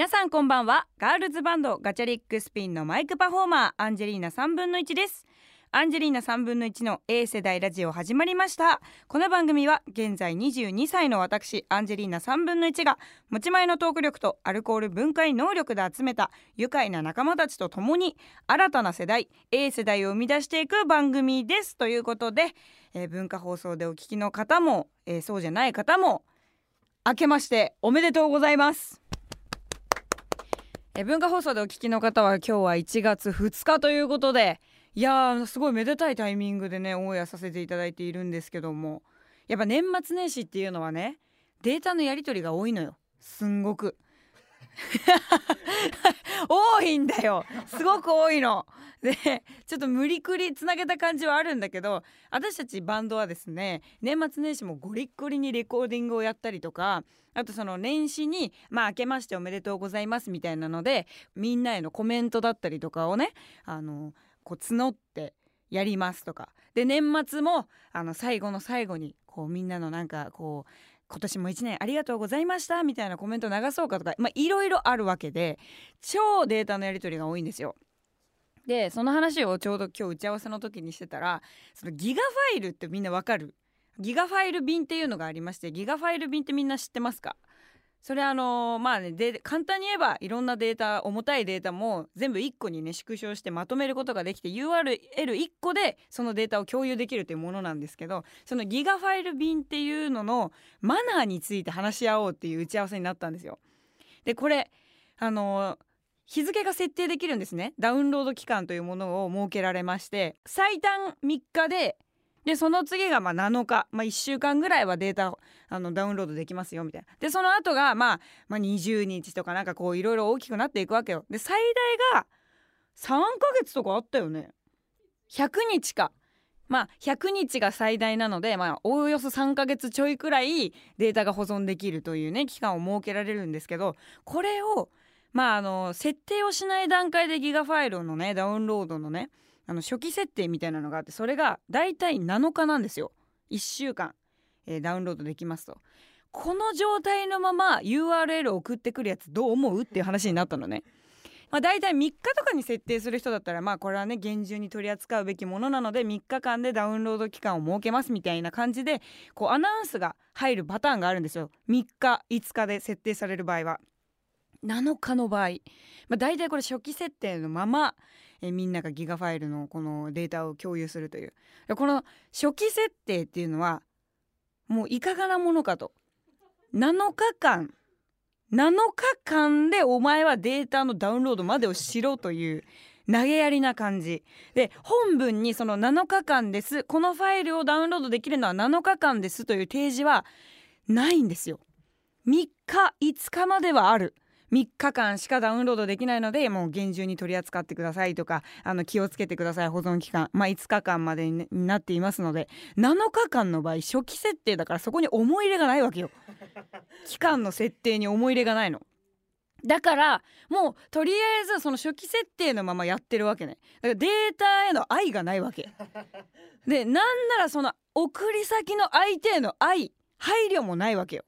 皆さんこんばんは。ガールズバンドガチャリックスピンのマイクパフォーマーアンジェリーナ3分の1です。アンジェリーナ3分の1の A 世代ラジオ始まりました。この番組は現在22歳の私アンジェリーナ3分の1が持ち前のトーク力とアルコール分解能力で集めた愉快な仲間たちと共に新たな世代 A 世代を生み出していく番組です。ということで、えー文化放送でお聞きの方も、えーそうじゃない方も明けましておめでとうございます。え文化放送でお聞きの方は今日は1月2日ということでいやーすごいめでたいタイミングでねオンエアさせていただいているんですけども。やっぱ年末年始っていうのはねデータのやり取りが多いのよ。すんごく。多いんだよ。すごく多いの。でちょっと無理くりつなげた感じはあるんだけど私たちバンドはですね年末年始もゴリッゴリにレコーディングをやったりとかあとその年始に「まあ明けましておめでとうございます」みたいなのでみんなへのコメントだったりとかをねあのこう募ってやりますとか。で年末もあの最後の最後にこうみんなのなんかこう今年も1年ありがとうございましたみたいなコメント流そうかとかまあいろいろあるわけで超データのやり取りが多いんですよ。でその話をちょうど今日打ち合わせの時にしてたらそのギガファイルってみんなわかる？ギガファイル便っていうのがありましてギガファイル便ってみんな知ってますか？それあのーまあねで簡単に言えばいろんなデータ重たいデータも全部1個にね縮小してまとめることができて URL1 個でそのデータを共有できるというものなんですけどそのギガファイル便っていうののマナーについて話し合おうっていう打ち合わせになったんですよ。でこれあのー日付が設定できるんですねダウンロード期間というものを設けられまして最短3日ででその次がまあ7日、まあ、1週間ぐらいはデータあのダウンロードできますよみたいな。でその後がまあ、まあ20日とかなんかこういろいろ大きくなっていくわけよ。で最大が3ヶ月とかあったよね。100日か。まあ100日が最大なのでまあおおよそ3ヶ月ちょいくらいデータが保存できるというね期間を設けられるんですけどこれをまああの設定をしない段階でギガファイルのねダウンロードのねあの初期設定みたいなのがあってそれがだいたい7日なんですよ。1週間、えーダウンロードできますと。この状態のまま URL を送ってくるやつどう思う？っていう話になったのね。まあ、大体3日とかに設定する人だったらまあこれはね厳重に取り扱うべきものなので3日間でダウンロード期間を設けますみたいな感じでこうアナウンスが入るパターンがあるんですよ。3日5日で設定される場合は。7日の場合、まあ、大体これ初期設定のままえみんながギガファイルのこのデータを共有するという。この初期設定っていうのはもういかがなものかと。7日間。7日間でお前はデータのダウンロードまでをしろという投げやりな感じ。で本文にその7日間です。このファイルをダウンロードできるのは7日間ですという提示はないんですよ。3日5日まではある。3日間しかダウンロードできないのでもう厳重に取り扱ってくださいとかあの気をつけてください保存期間。まあ5日間までになっていますので7日間の場合初期設定だからそこに思い入れがないわけよ。期間の設定に思い入れがないの。だからもうとりあえずその初期設定のままやってるわけね。だからデータへの愛がないわけ。でなんならその送り先の相手への愛配慮もないわけよ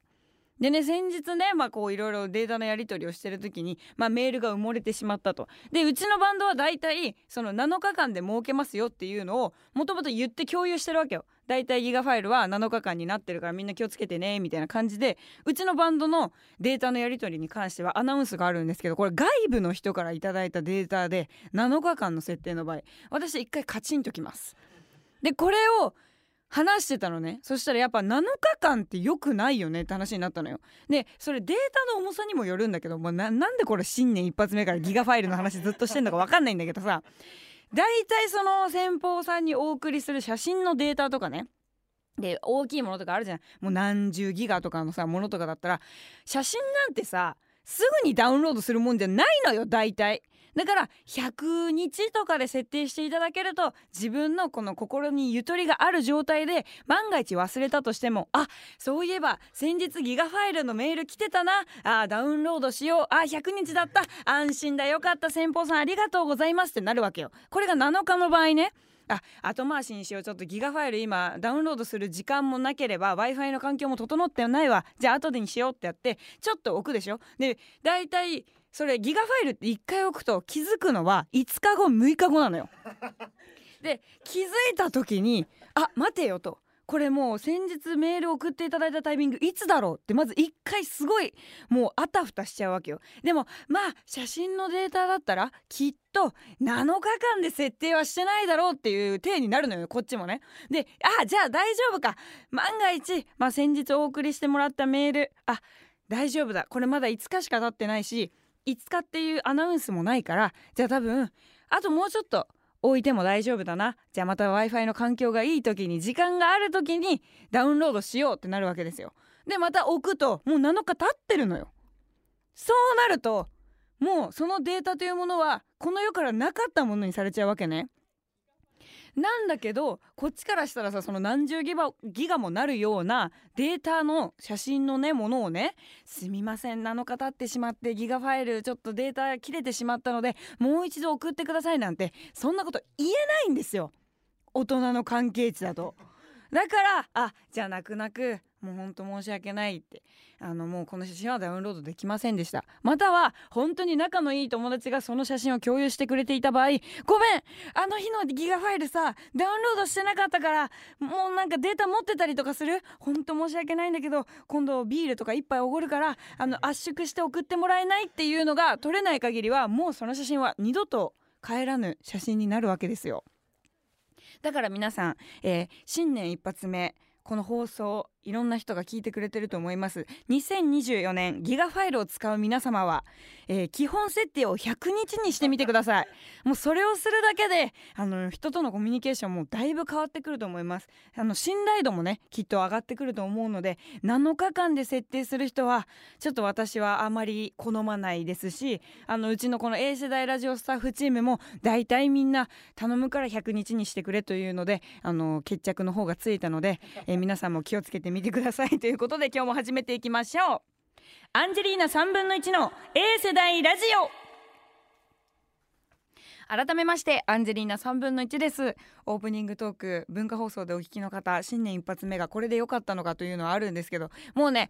でね先日ねまあこういろいろデータのやり取りをしてる時に、まあ、メールが埋もれてしまったと。でうちのバンドは大体その7日間で設けますよっていうのをもともと言って共有してるわけよ。大体ギガファイルは7日間になってるからみんな気をつけてねみたいな感じでうちのバンドのデータのやり取りに関してはアナウンスがあるんですけどこれ外部の人からいただいたデータで7日間の設定の場合私一回カチンときます。でこれを話してたのね。そしたらやっぱ7日間って良くないよねって話になったのよ。でそれデータの重さにもよるんだけどもうなんでこれ新年一発目からギガファイルの話ずっとしてんのか分かんないんだけどさ。大体その先方さんにお送りする写真のデータとかね。で大きいものとかあるじゃん。もう何十ギガとかのさものとかだったら写真なんてさすぐにダウンロードするもんじゃないのよ大体。だから100日とかで設定していただけると自分のこの心にゆとりがある状態で万が一忘れたとしてもあそういえば先日ギガファイルのメール来てたな。あダウンロードしよう。あ100日だった。安心だよかった。先方さんありがとうございますってなるわけよ。これが7日の場合ね。あ後回しにしよう。ちょっとギガファイル今ダウンロードする時間もなければ w i f i の環境も整ってないわ。じゃあ後でにしようってやってちょっと置くでしょ。でだいたいそれギガファイルって1回置くと気づくのは5日後6日後なのよ。で気づいた時にあ待てよと。これもう先日メール送っていただいたタイミングいつだろう？ってまず1回すごいもうあたふたしちゃうわけよ。でもまあ写真のデータだったらきっと7日間で設定はしてないだろうっていう体になるのよこっちもね。であじゃあ大丈夫か。万が一、まあ、先日お送りしてもらったメールあ大丈夫だ。これまだ5日しか経ってないし5日っていうアナウンスもないからじゃあ多分あともうちょっと置いても大丈夫だな。じゃあまた w i f i の環境がいい時に時間がある時にダウンロードしようってなるわけですよ。でまた置くともう7日経ってるのよ。そうなるともうそのデータというものはこの世からなかったものにされちゃうわけね。なんだけどこっちからしたらさその何十ギガギガもなるようなデータの写真のねものをねすみません7日経ってしまってギガファイルちょっとデータ切れてしまったのでもう一度送ってくださいなんてそんなこと言えないんですよ大人の関係値だと。だからあじゃあ泣く泣くもうほんと申し訳ないってあのもうこの写真はダウンロードできませんでした。または本当に仲のいい友達がその写真を共有してくれていた場合ごめんあの日のギガファイルさダウンロードしてなかったからもうなんかデータ持ってたりとかする？本当申し訳ないんだけど今度ビールとか一杯おごるからあの圧縮して送ってもらえないっていうのが撮れない限りはもうその写真は二度と帰らぬ写真になるわけですよ。だから皆さん、えー、新年一発目この放送いろんな人が聞いてくれてると思います。2024年ギガファイルを使う皆様は、えー、基本設定を100日にしてみてください。もうそれをするだけであの人とのコミュニケーションもだいぶ変わってくると思います。あの信頼度もねきっと上がってくると思うので7日間で設定する人はちょっと私はあまり好まないですしあのうちのこの A 世代ラジオスタッフチームも大体みんな頼むから100日にしてくれというのであの決着の方がついたので、えー、皆さんも気をつけてみてください。ということで今日も始めていきましょう。アンジェリーナ3分の1の A 世代ラジオ。改めましてアンジェリーナ3分の1です。オープニングトーク文化放送でお聞きの方新年一発目がこれで良かったのかというのはあるんですけどもうね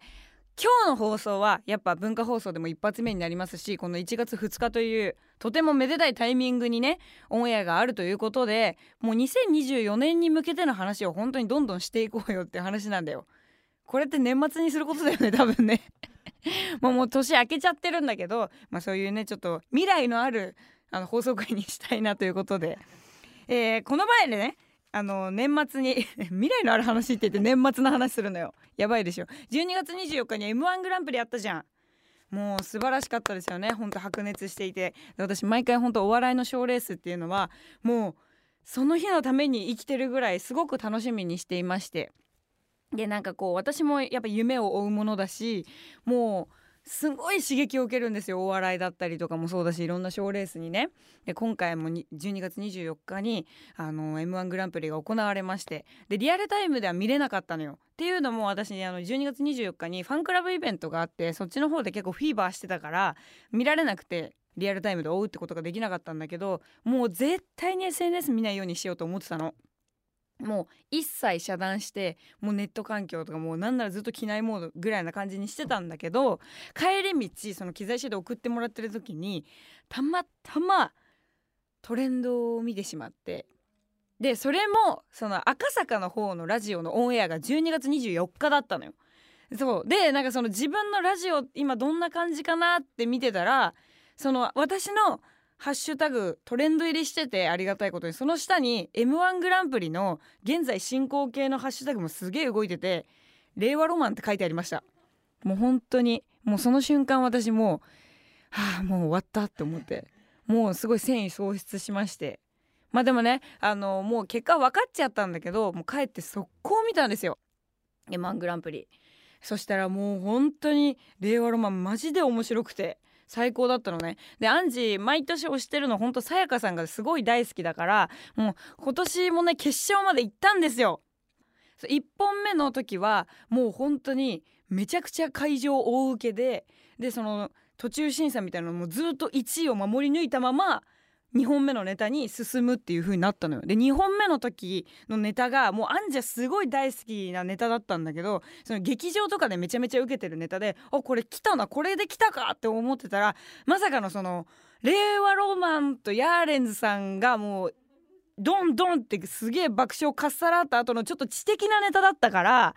今日の放送はやっぱ文化放送でも一発目になりますしこの1月2日というとてもめでたいタイミングにねオンエアがあるということでもう2024年に向けての話を本当にどんどんしていこうよって話なんだよ。これって年末にすることだよね多分ね もうもう年明けちゃってるんだけど、まあ、そういうねちょっと未来のあるあの放送回にしたいなということで、えー、この前でねあの年末に 未来のある話って言って年末の話するのよ。やばいでしょ。12月24日に m 1グランプリやったじゃん。もう素晴らしかったですよね。ほんと白熱していて。私毎回ほんとお笑いの賞レースっていうのはもうその日のために生きてるぐらいすごく楽しみにしていまして。でなんかこう私もやっぱ夢を追うものだしもうすごい刺激を受けるんですよ。お笑いだったりとかもそうだしいろんな賞ーレースにね。で今回も12月24日にあの m 1グランプリが行われましてでリアルタイムでは見れなかったのよ。っていうのも私あの12月24日にファンクラブイベントがあってそっちの方で結構フィーバーしてたから見られなくてリアルタイムで追うってことができなかったんだけどもう絶対に SNS 見ないようにしようと思ってたの。もう一切遮断してもうネット環境とかもうなんならずっと機内モードぐらいな感じにしてたんだけど帰り道その機材シート送ってもらってる時にたまたまトレンドを見てしまってでそれもその赤坂の方のラジオのオンエアが12月24日だったのよ。そうでなんかその自分のラジオ今どんな感じかなって見てたらその私のハッシュタグトレンド入りしててありがたいことにその下に m 1グランプリの現在進行形のハッシュタグもすげえ動いてて令和ロマンって書いてありました。もう本当にもうその瞬間私もうはあもう終わったって思ってもうすごい繊維喪失しまして。まあでもねあのもう結果分かっちゃったんだけどもう帰って速攻見たんですよ。m 1グランプリ。そしたらもう本当に令和ロマンマジで面白くて。最高だったのね。でアンジー毎年推してるのほんとさやかさんがすごい大好きだからもう今年もね決勝まで行ったんですよ。1本目の時はもう本当にめちゃくちゃ会場大受けででその途中審査みたいなのもずっと1位を守り抜いたまま2本目のネタに進むっていう風になったのよ。で2本目の時のネタがもうアンジャすごい大好きなネタだったんだけどその劇場とかでめちゃめちゃ受けてるネタであこれ来たなこれで来たかって思ってたらまさかのその令和ロマンとヤーレンズさんがもうドンドンってすげえ爆笑かっさらった後のちょっと知的なネタだったから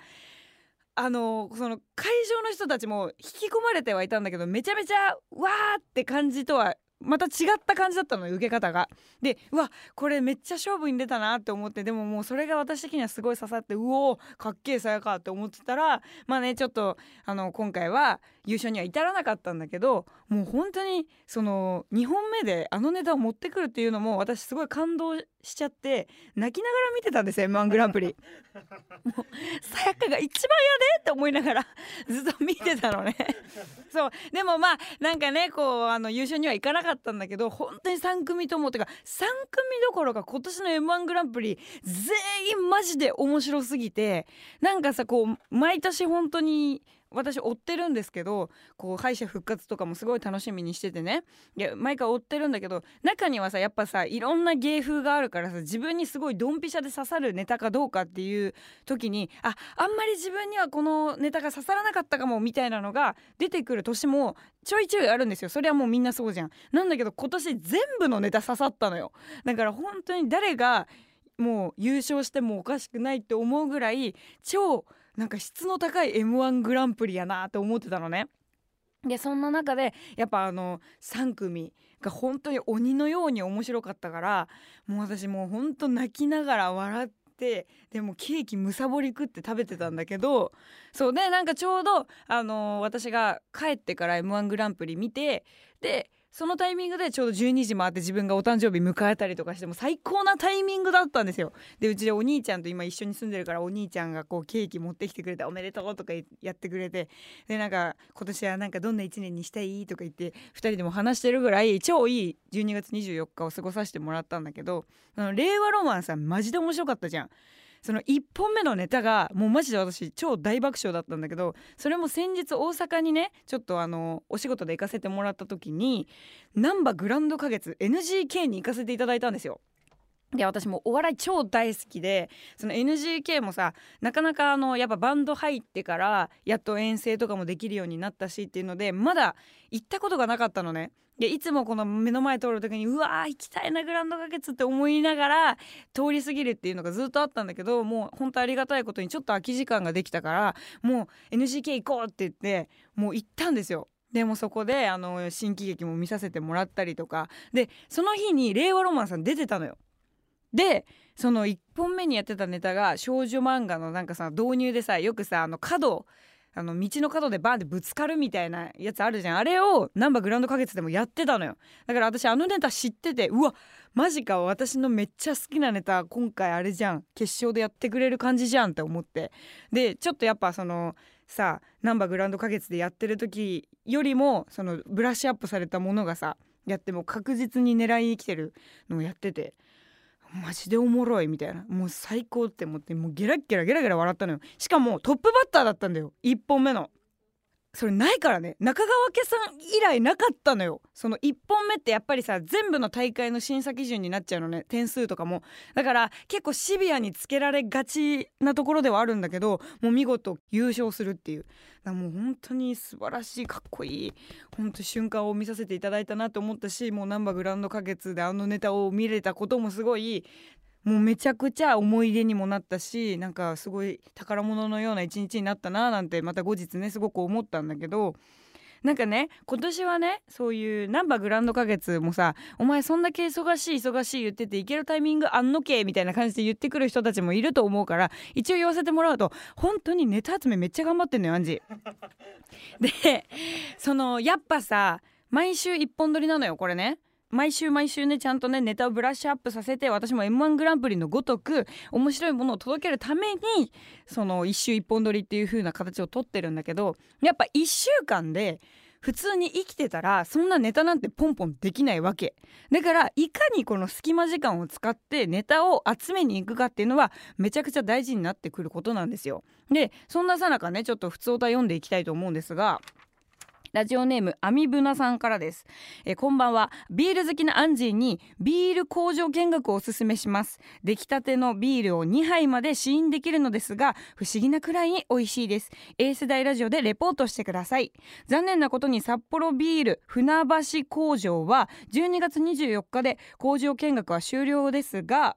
あのその会場の人たちも引き込まれてはいたんだけどめちゃめちゃわーって感じとはまた違った感じだったの受け方が。でうわこれめっちゃ勝負に出たなって思ってでももうそれが私的にはすごい刺さってうおかっけえさやかって思ってたらまあねちょっとあの今回は優勝には至らなかったんだけどもう本当にその2本目であのネタを持ってくるっていうのも私すごい感動しちゃって泣きながら見てたんですよ m 1グランプリ。もうさやかが一番やでって思いながら ずっと見てたのね そうでもまあなんかねこうあの優勝にはいかなかったんだけど本当に3組ともてか3組どころか今年の m 1グランプリ全員マジで面白すぎてなんかさこう毎年本当に私追ってるんですけどこう敗者復活とかもすごい楽しみにしててねいや毎回追ってるんだけど中にはさやっぱさいろんな芸風があるからさ自分にすごいドンピシャで刺さるネタかどうかっていう時にああんまり自分にはこのネタが刺さらなかったかもみたいなのが出てくる年もちょいちょいあるんですよそれはもうみんなそうじゃん。なんだけど今年全部のネタ刺さったのよ。だから本当に誰がもう優勝してもおかしくないって思うぐらい超なんか質の高い m 1グランプリやなって思ってたのね。でそんな中でやっぱあの3組が本当に鬼のように面白かったからもう私もうほんと泣きながら笑ってでもケーキむさぼり食って食べてたんだけどそうでなんかちょうど、あの私が帰ってから m 1グランプリ見てでそのタイミングでちょうど12時回って自分がお誕生日迎えたりとかしても最高なタイミングだったんですよ。でうちでお兄ちゃんと今一緒に住んでるからお兄ちゃんがこうケーキ持ってきてくれておめでとうとかやってくれてでなんか今年はなんかどんな1年にしたいとか言って2人でも話してるぐらい超いい12月24日を過ごさせてもらったんだけど令和ロマンさんマジで面白かったじゃん。その1本目のネタがもうマジで私超大爆笑だったんだけどそれも先日大阪にねちょっとあのお仕事で行かせてもらった時に難波グランド花月 NGK に行かせていただいたんですよ。で私もお笑い超大好きでその NGK もさなかなかあのやっぱバンド入ってからやっと遠征とかもできるようになったしっていうのでまだ行ったことがなかったのね。でいつもこの目の前通る時にうわー行きたいなグランド花月って思いながら通り過ぎるっていうのがずっとあったんだけどもう本当ありがたいことにちょっと空き時間ができたからもう NGK 行こうって言ってもう行ったんですよ。でもそこであの新喜劇も見させてもらったりとかでその日に令和ロマンさん出てたのよ。でその1本目にやってたネタが少女漫画のなんかさ導入でさよくさあの角あの道の角でバーンってぶつかるみたいなやつあるじゃん。あれをナンバーグランド花月でもやってたのよ。だから私あのネタ知っててうわマジか私のめっちゃ好きなネタ今回あれじゃん。決勝でやってくれる感じじゃんって思って。でちょっとやっぱそのさナンバーグランド花月でやってる時よりもそのブラッシュアップされたものがさやっても確実に狙いに来てるのをやってて。マジでおもろいみたいな。もう最高って思ってもうゲラゲラゲラゲラ笑ったのよ。しかもトップバッターだったんだよ。1本目の。それないからね。中川家さん以来なかったのよ。その1本目ってやっぱりさ全部の大会の審査基準になっちゃうのね。点数とかも。だから結構シビアにつけられがちなところではあるんだけどもう見事優勝するっていう。だもう本当に素晴らしいかっこいい本当瞬間を見させていただいたなと思ったしもうナンバーグランド花月であのネタを見れたこともすごいもうめちゃくちゃ思い出にもなったしなんかすごい宝物のような一日になったななんてまた後日ねすごく思ったんだけどなんかね今年はねそういうナンバーグランド花月もさ「お前そんだけ忙しい忙しい言ってて行けるタイミングあんのけ」みたいな感じで言ってくる人たちもいると思うから一応言わせてもらうと本当にネタ集めめっちゃ頑張ってんのよアンジ。でそのやっぱさ毎週一本撮りなのよこれね。毎週毎週ねちゃんとねネタをブラッシュアップさせて私も m 1グランプリのごとく面白いものを届けるためにその1週1本撮りっていう風な形をとってるんだけどやっぱ1週間で普通に生きてたらそんなネタなんてポンポンできないわけ。だからいかにこの隙間時間を使ってネタを集めに行くかっていうのはめちゃくちゃ大事になってくることなんですよ。でそんなさなかねちょっと普通歌読んでいきたいと思うんですがラジオネームアミブナさんからです、えこんばんは。ビール好きなアンジーにビール工場見学をおすすめします。出来たてのビールを2杯まで試飲できるのですが不思議なくらいに美味しいです。A 世代ラジオでレポートしてください。残念なことに札幌ビール船橋工場は12月24日で工場見学は終了ですが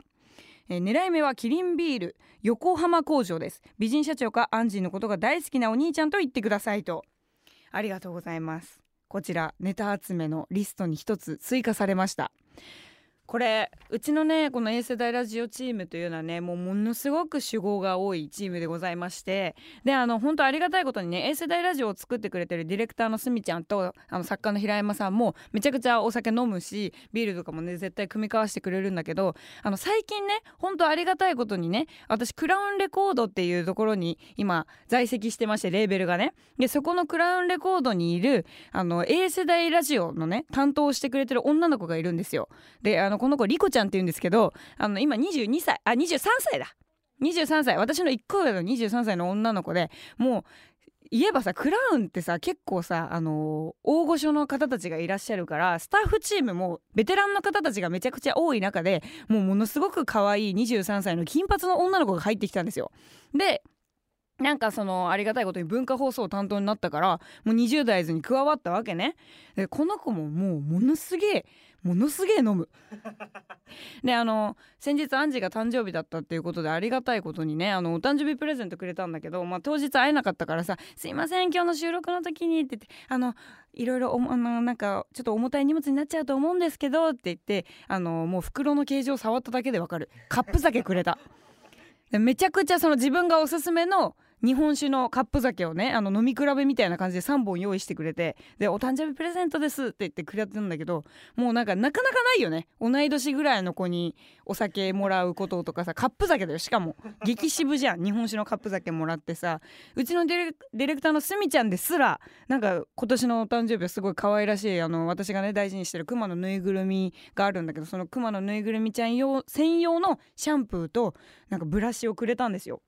え、狙い目はキリンビール横浜工場です。美人社長かアンジーのことが大好きなお兄ちゃんと言ってくださいと。ありがとうございます。こちらネタ集めのリストに一つ追加されました。これうちのねこの A 世代ラジオチームというのはねもうものすごく主語が多いチームでございましてであの本当ありがたいことにね A 世代ラジオを作ってくれてるディレクターのすみちゃんとあの作家の平山さんもめちゃくちゃお酒飲むしビールとかもね絶対組み交わしてくれるんだけどあの最近ね本当ありがたいことにね私クラウンレコードっていうところに今在籍してましてレーベルがね。でそこのクラウンレコードにいるあの A 世代ラジオのね担当してくれてる女の子がいるんですよ。であのこの子リコちゃんって言うんですけどあの今22歳あ23歳だ。23歳。私の1個上の23歳の女の子でもう言えばさクラウンってさ結構さあのー、大御所の方たちがいらっしゃるからスタッフチームもベテランの方たちがめちゃくちゃ多い中でもうものすごく可愛い23歳の金髪の女の子が入ってきたんですよ。でなんかそのありがたいことに文化放送担当になったからもう20代図に加わったわけね。でこの子ももうものすげえものすげえ飲む であの先日アンジーが誕生日だったっていうことでありがたいことにねあのお誕生日プレゼントくれたんだけど、まあ、当日会えなかったからさ「すいません今日の収録の時に」って言って「あのいろいろあのなんかちょっと重たい荷物になっちゃうと思うんですけど」って言ってあのもう袋の形状触っただけでわかるカップ酒くれた。めちゃくちゃその自分がおすすめの日本酒のカップ酒をねあの飲み比べみたいな感じで3本用意してくれてで「お誕生日プレゼントです」って言ってくれたんだけどもうなんかなかなかないよね。同い年ぐらいの子にお酒もらうこととかさカップ酒だよ。しかも激渋じゃん。日本酒のカップ酒もらってさ。うちのディレクターのすみちゃんですらなんか今年のお誕生日はすごい可愛らしいあの私がね大事にしてるクマのぬいぐるみがあるんだけどそのクマのぬいぐるみちゃん用専用のシャンプーとなんかブラシをくれたんですよ。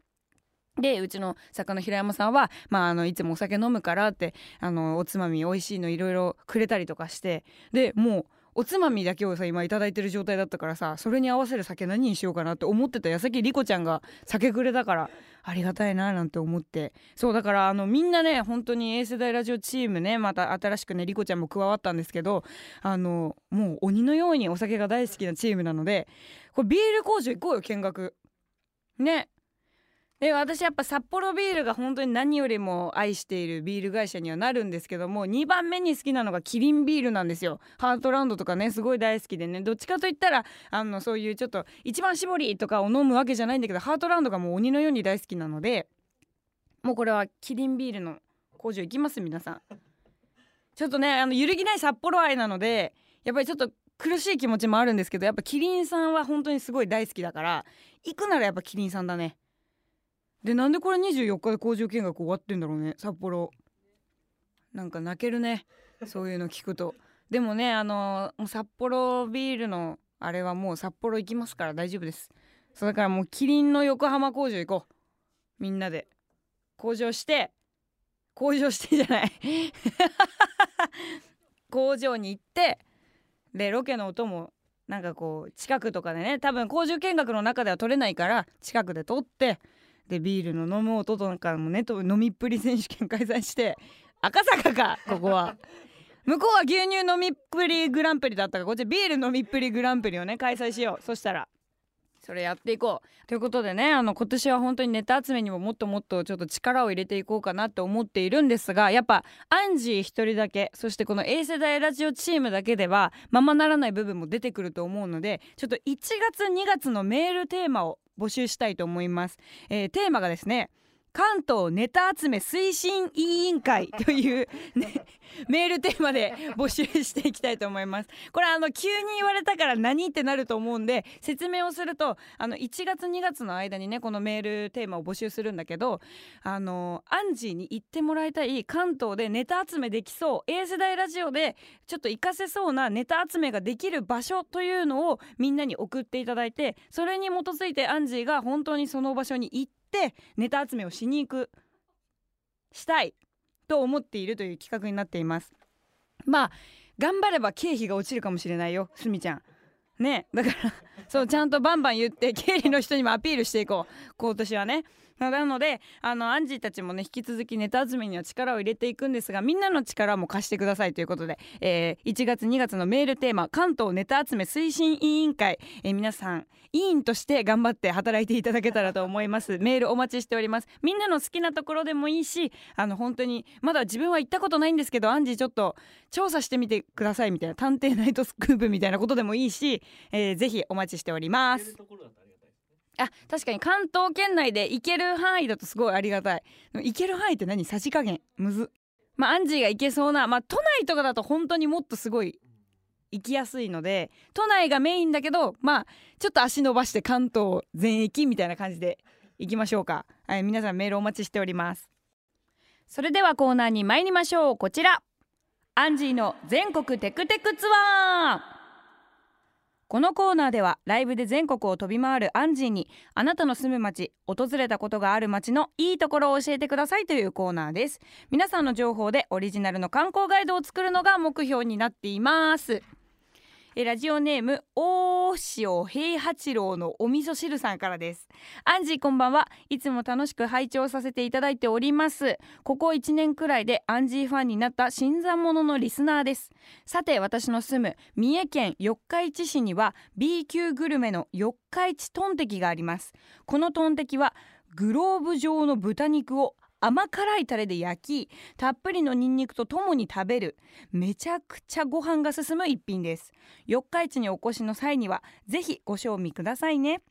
でうちの作家の平山さんは、まあ、あのいつもお酒飲むからってあのおつまみ美味しいのいろいろくれたりとかしてでもうおつまみだけをさ今頂いてる状態だったからさそれに合わせる酒何にしようかなって思ってた矢先リコちゃんが酒くれたからありがたいななんて思って。そうだからあのみんなね本当に A 世代ラジオチームねまた新しくねリコちゃんも加わったんですけどあのもう鬼のようにお酒が大好きなチームなのでこれビール工場行こうよ見学。ね。で私やっぱ札幌ビールが本当に何よりも愛しているビール会社にはなるんですけども2番目に好きなのがキリンビールなんですよ。ハートランドとかねすごい大好きでね。どっちかといったらあのそういうちょっと一番搾りとかを飲むわけじゃないんだけどハートランドがもう鬼のように大好きなのでもうこれはキリンビールの工場行きます皆さん。ちょっとねあの揺るぎない札幌愛なのでやっぱりちょっと苦しい気持ちもあるんですけどやっぱキリンさんは本当にすごい大好きだから行くならやっぱキリンさんだね。でなんでこれ24日で工場見学終わってんだろうね札幌。なんか泣けるねそういうの聞くと。でもねあの札幌ビールのあれはもう札幌行きますから大丈夫です。そうだからもうキリンの横浜工場行こう。みんなで。工場して工場してじゃない。工場に行ってでロケの音もなんかこう近くとかでね多分工場見学の中では撮れないから近くで撮ってでビールの飲む音とかもねと飲みっぷり選手権開催して 赤坂かここは。向こうは牛乳飲みっぷりグランプリだったからこっちビール飲みっぷりグランプリをね開催しよう。そしたらそれやっていこう。ということでねあの今年は本当にネタ集めにももっともっとちょっと力を入れていこうかなって思っているんですがやっぱアンジー1人だけそしてこの A 世代ラジオチームだけではままならない部分も出てくると思うのでちょっと1月2月のメールテーマを募集したいと思います、えー、テーマがですね関東ネタ集め推進委員会という、ね、メールテーマで募集していきたいと思います。これあの急に言われたから何ってなると思うんで説明をするとあの1月2月の間にねこのメールテーマを募集するんだけどあのアンジーに行ってもらいたい関東でネタ集めできそう A 世代ラジオでちょっと活かせそうなネタ集めができる場所というのをみんなに送っていただいてそれに基づいてアンジーが本当にその場所に行ってってネタ集めをしに行くしたいと思っているという企画になっています。まあ頑張れば経費が落ちるかもしれないよすみちゃん。ね。だからそうちゃんとバンバン言って経理の人にもアピールしていこう。今年はね。なのであのアンジーたちもね引き続きネタ集めには力を入れていくんですがみんなの力も貸してくださいということで、えー、1月2月のメールテーマ関東ネタ集め推進委員会、えー、皆さん委員として頑張って働いていただけたらと思います。メールお待ちしております。みんなの好きなところでもいいしあの本当にまだ自分は行ったことないんですけどアンジーちょっと調査してみてくださいみたいな探偵ナイトスクープみたいなことでもいいし、えー、ぜひお待ちしておりますあ確かに関東圏内で行ける範囲だとすごいありがたい。行ける範囲って何？さじ加減。むず。まあアンジーが行けそうなまあ都内とかだと本当にもっとすごい行きやすいので都内がメインだけどまあちょっと足伸ばして関東全域みたいな感じで行きましょうか。はい皆さんメールお待ちしております。それではコーナーに参りましょう。こちら。アンジーの全国テクテクツアー。このコーナーではライブで全国を飛び回るアンジーにあなたの住む街訪れたことがある街のいいところを教えてくださいというコーナーです。皆さんの情報でオリジナルの観光ガイドを作るのが目標になっています。えラジオネーム大塩平八郎のお味噌汁さんからです。アンジーこんばんは。いつも楽しく拝聴させていただいております。ここ1年くらいでアンジーファンになった新参者のリスナーです。さて私の住む三重県四日市市には B 級グルメの四日市トンテキがあります。このトンテキはグローブ状の豚肉を甘辛いタレで焼きたっぷりのニンニクとともに食べるめちゃくちゃご飯が進む一品です。四日市にお越しの際にはぜひご賞味くださいね。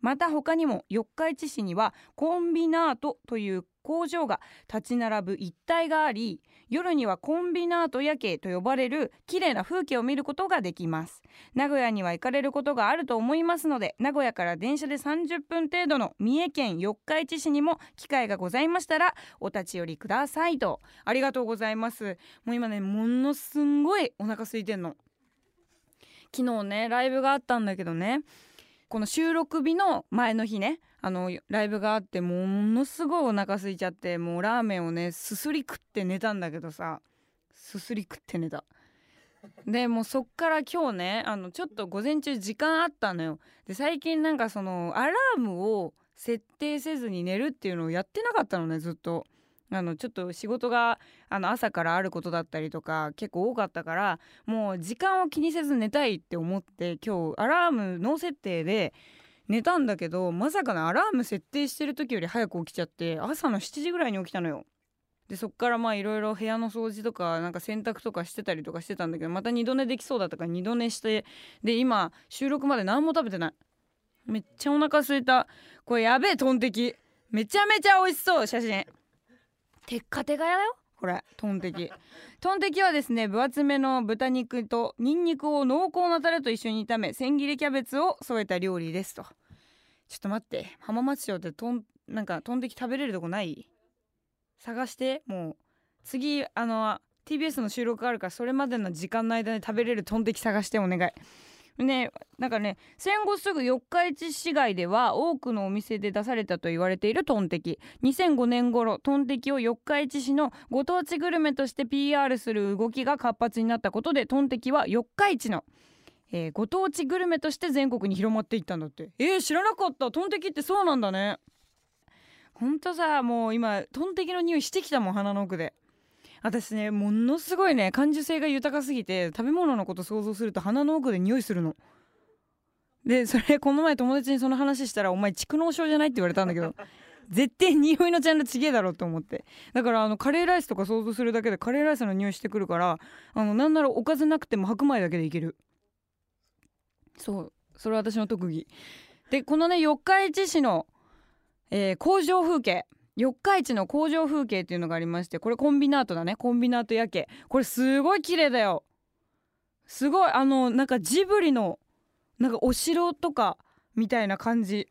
また他にも四日市市にはコンビナートという工場が立ち並ぶ一帯があり夜にはコンビナート夜景と呼ばれる綺麗な風景を見ることができます。名古屋には行かれることがあると思いますので名古屋から電車で30分程度の三重県四日市市にも機会がございましたらお立ち寄りくださいと。ありがとうございます。もう今ねものすんごいお腹空いてんの。昨日ねライブがあったんだけどねこの収録日の前の日ねあのライブがあってものすごいお腹空いちゃってもうラーメンをねすすり食って寝たんだけどさ。すすり食って寝た。でもうそっから今日ねあのちょっと午前中時間あったのよ。で最近なんかそのアラームを設定せずに寝るっていうのをやってなかったのねずっと。あのちょっと仕事があの朝からあることだったりとか結構多かったからもう時間を気にせず寝たいって思って今日アラームノー設定で寝たんだけどまさかのアラーム設定してる時より早く起きちゃって朝の7時ぐらいに起きたのよ。でそっからまあいろいろ部屋の掃除とかなんか洗濯とかしてたりとかしてたんだけどまた二度寝できそうだったから二度寝してで今収録まで何も食べてない。めっちゃお腹すいた。これやべえトンテキ。めちゃめちゃ美味しそう写真。テッカテカやだよ。これトンテキ。トンテキはですね分厚めの豚肉とニンニクを濃厚なタレと一緒に炒め千切りキャベツを添えた料理ですと。ちょっと待って浜松町ってトンなんかトンテキ食べれるとこない？探してもう次あの TBS の収録あるからそれまでの時間の間に食べれるトンテキ探してお願い。ねなんかね戦後すぐ四日市市街では多くのお店で出されたと言われているトンテキ。2005年頃トンテキを四日市市のご当地グルメとして PR する動きが活発になったことでトンテキは四日市のえー、ご当地グルメとして全国に広まっていったんだって。えー、知らなかった。トンテキってそうなんだね。ほんとさもう今トンテキの匂いしてきたもん鼻の奥で。私ねものすごいね感受性が豊かすぎて食べ物のこと想像すると鼻の奥で匂いするの。でそれこの前友達にその話したら「お前蓄膿症じゃない?」って言われたんだけど 絶対匂いのジャンルちげえだろって思ってだからあのカレーライスとか想像するだけでカレーライスの匂いしてくるからあのなんならおかずなくても白米だけでいけるそうそれは私の特技でこのね四日市市の、えー、工場風景四日市の工場風景っていうのがありましてこれコンビナートだね。コンビナート夜景。これすごい綺麗だよ。すごいあのなんかジブリのなんかお城とかみたいな感じ。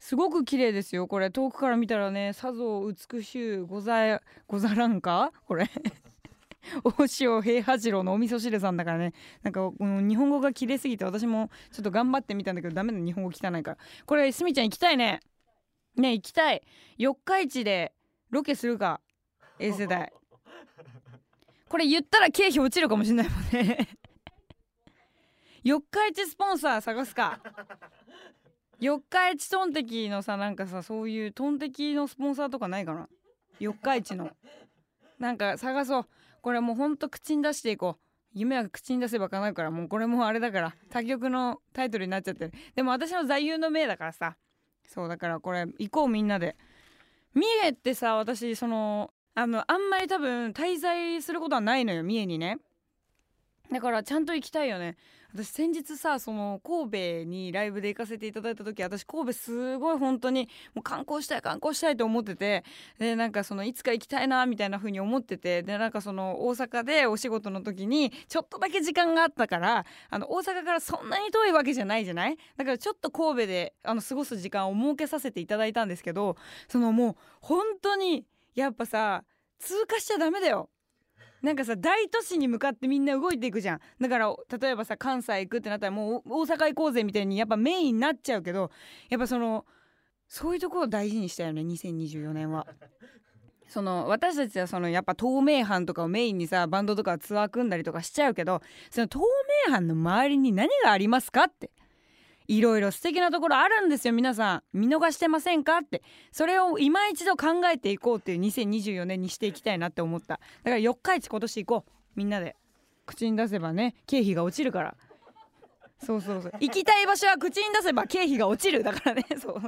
すごく綺麗ですよ。これ遠くから見たらねさぞ美しゅうござござらんか？これ。大塩平八郎のお味噌汁さんだからね。なんか日本語が綺麗すぎて私もちょっと頑張ってみたんだけどダメだ日本語汚いから。これすみちゃん行きたいね。ね行きたい。四日市でロケするか A 世代。これ言ったら経費落ちるかもしれないもんね。四日市スポンサー探すか。四日市トンテキのさなんかさそういうトンテキのスポンサーとかないかな？四日市の。なんか探そう。これもうほんと口に出していこう。夢は口に出せば叶うからもうこれもあれだから。他局のタイトルになっちゃってる。でも私の座右の銘だからさそうだからこれ行こうみんなで。三重ってさ私そのあのあんまり多分滞在することはないのよ三重にね。だからちゃんと行きたいよね。私先日さその神戸にライブで行かせていただいた時私神戸すごい本当にもう観光したい観光したいと思っててでなんかそのいつか行きたいなみたいな風に思っててでなんかその大阪でお仕事の時にちょっとだけ時間があったからあの大阪からそんなに遠いわけじゃないじゃない？だからちょっと神戸であの過ごす時間を設けさせていただいたんですけどそのもう本当にやっぱさ通過しちゃダメだよ。なんかさ大都市に向かってみんな動いていくじゃんだから例えばさ関西行くってなったらもう大阪行こうぜみたいにやっぱメインになっちゃうけどやっぱそのそういうところを大事にしたよね2024年は。その私たちはそのやっぱ透明版とかをメインにさバンドとかツアー組んだりとかしちゃうけどその透明版の周りに何がありますかっていろいろ素敵なところあるんですよ。皆さん見逃してませんか？って。それを今一度考えていこうっていう2024年にしていきたいなって思った。だから四日市今年行こう。みんなで口に出せばね経費が落ちるから。そうそうそう。行きたい場所は口に出せば経費が落ちるだからね。そう。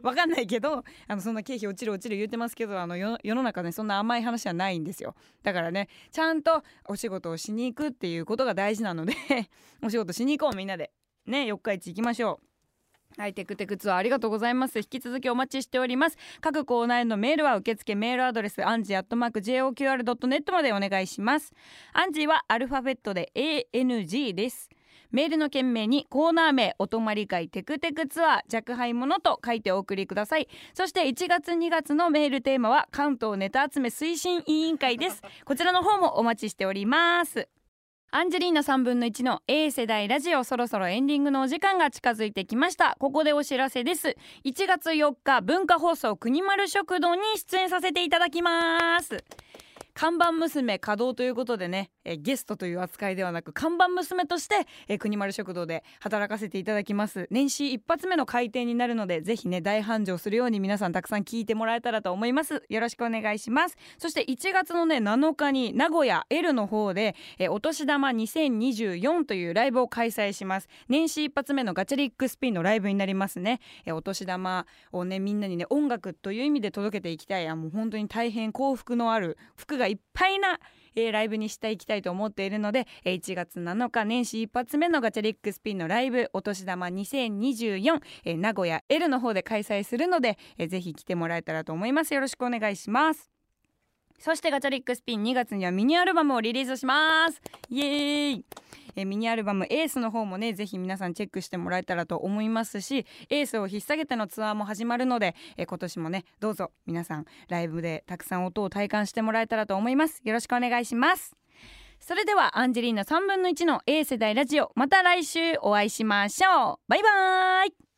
分かんないけどあのそんな経費落ちる落ちる言ってますけどあの世の中ねそんな甘い話はないんですよ。だからねちゃんとお仕事をしに行くっていうことが大事なので お仕事しに行こうみんなで。ね四日市行きましょうはい、テクテクツアーありがとうございます。引き続きお待ちしております。各コーナーへのメールは受付メールアドレスアンジーアットマーク JOQR.net までお願いします。アンジーはアルファベットで ANG です。メールの件名にコーナー名お泊まり会テクテクツアー若輩者と書いてお送りくださいそして1月2月のメールテーマは関東ネタ集め推進委員会ですこちらの方もお待ちしておりますアンジェリーナ3分の1の A 世代ラジオそろそろエンディングのお時間が近づいてきました。ここでお知らせです。1月4日文化放送国丸食堂に出演させていただきます。看板娘稼働ということでね、えゲストという扱いではなく看板娘として、え国丸食堂で働かせていただきます。年始一発目の開店になるのでぜひね大繁盛するように皆さんたくさん聞いてもらえたらと思います。よろしくお願いします。そして1月のね7日に名古屋 L の方で、えお年玉2024というライブを開催します。年始一発目のガチャリックスピンのライブになりますね、えお年玉をねみんなにね音楽という意味で届けていきたい。あもう本当に大変幸福のある服がいっぱいな、えー、ライブにしていきたいと思っているので、えー、1月7日年始一発目のガチャリックスピンのライブお年玉2024、えー、名古屋 L の方で開催するので、えー、ぜひ来てもらえたらと思います。よろしくお願いします。そしてガチャリックスピン2月にはミニアルバムをリリースします。イエーイ。えミニアルバム「エースの方もねぜひ皆さんチェックしてもらえたらと思いますしエースを引っ提げてのツアーも始まるので、え今年もねどうぞ皆さんライブでたくさん音を体感してもらえたらと思います。よろしくお願いします。それではアンジェリーナ3分の1の A 世代ラジオまた来週お会いしましょう。バイバーイ。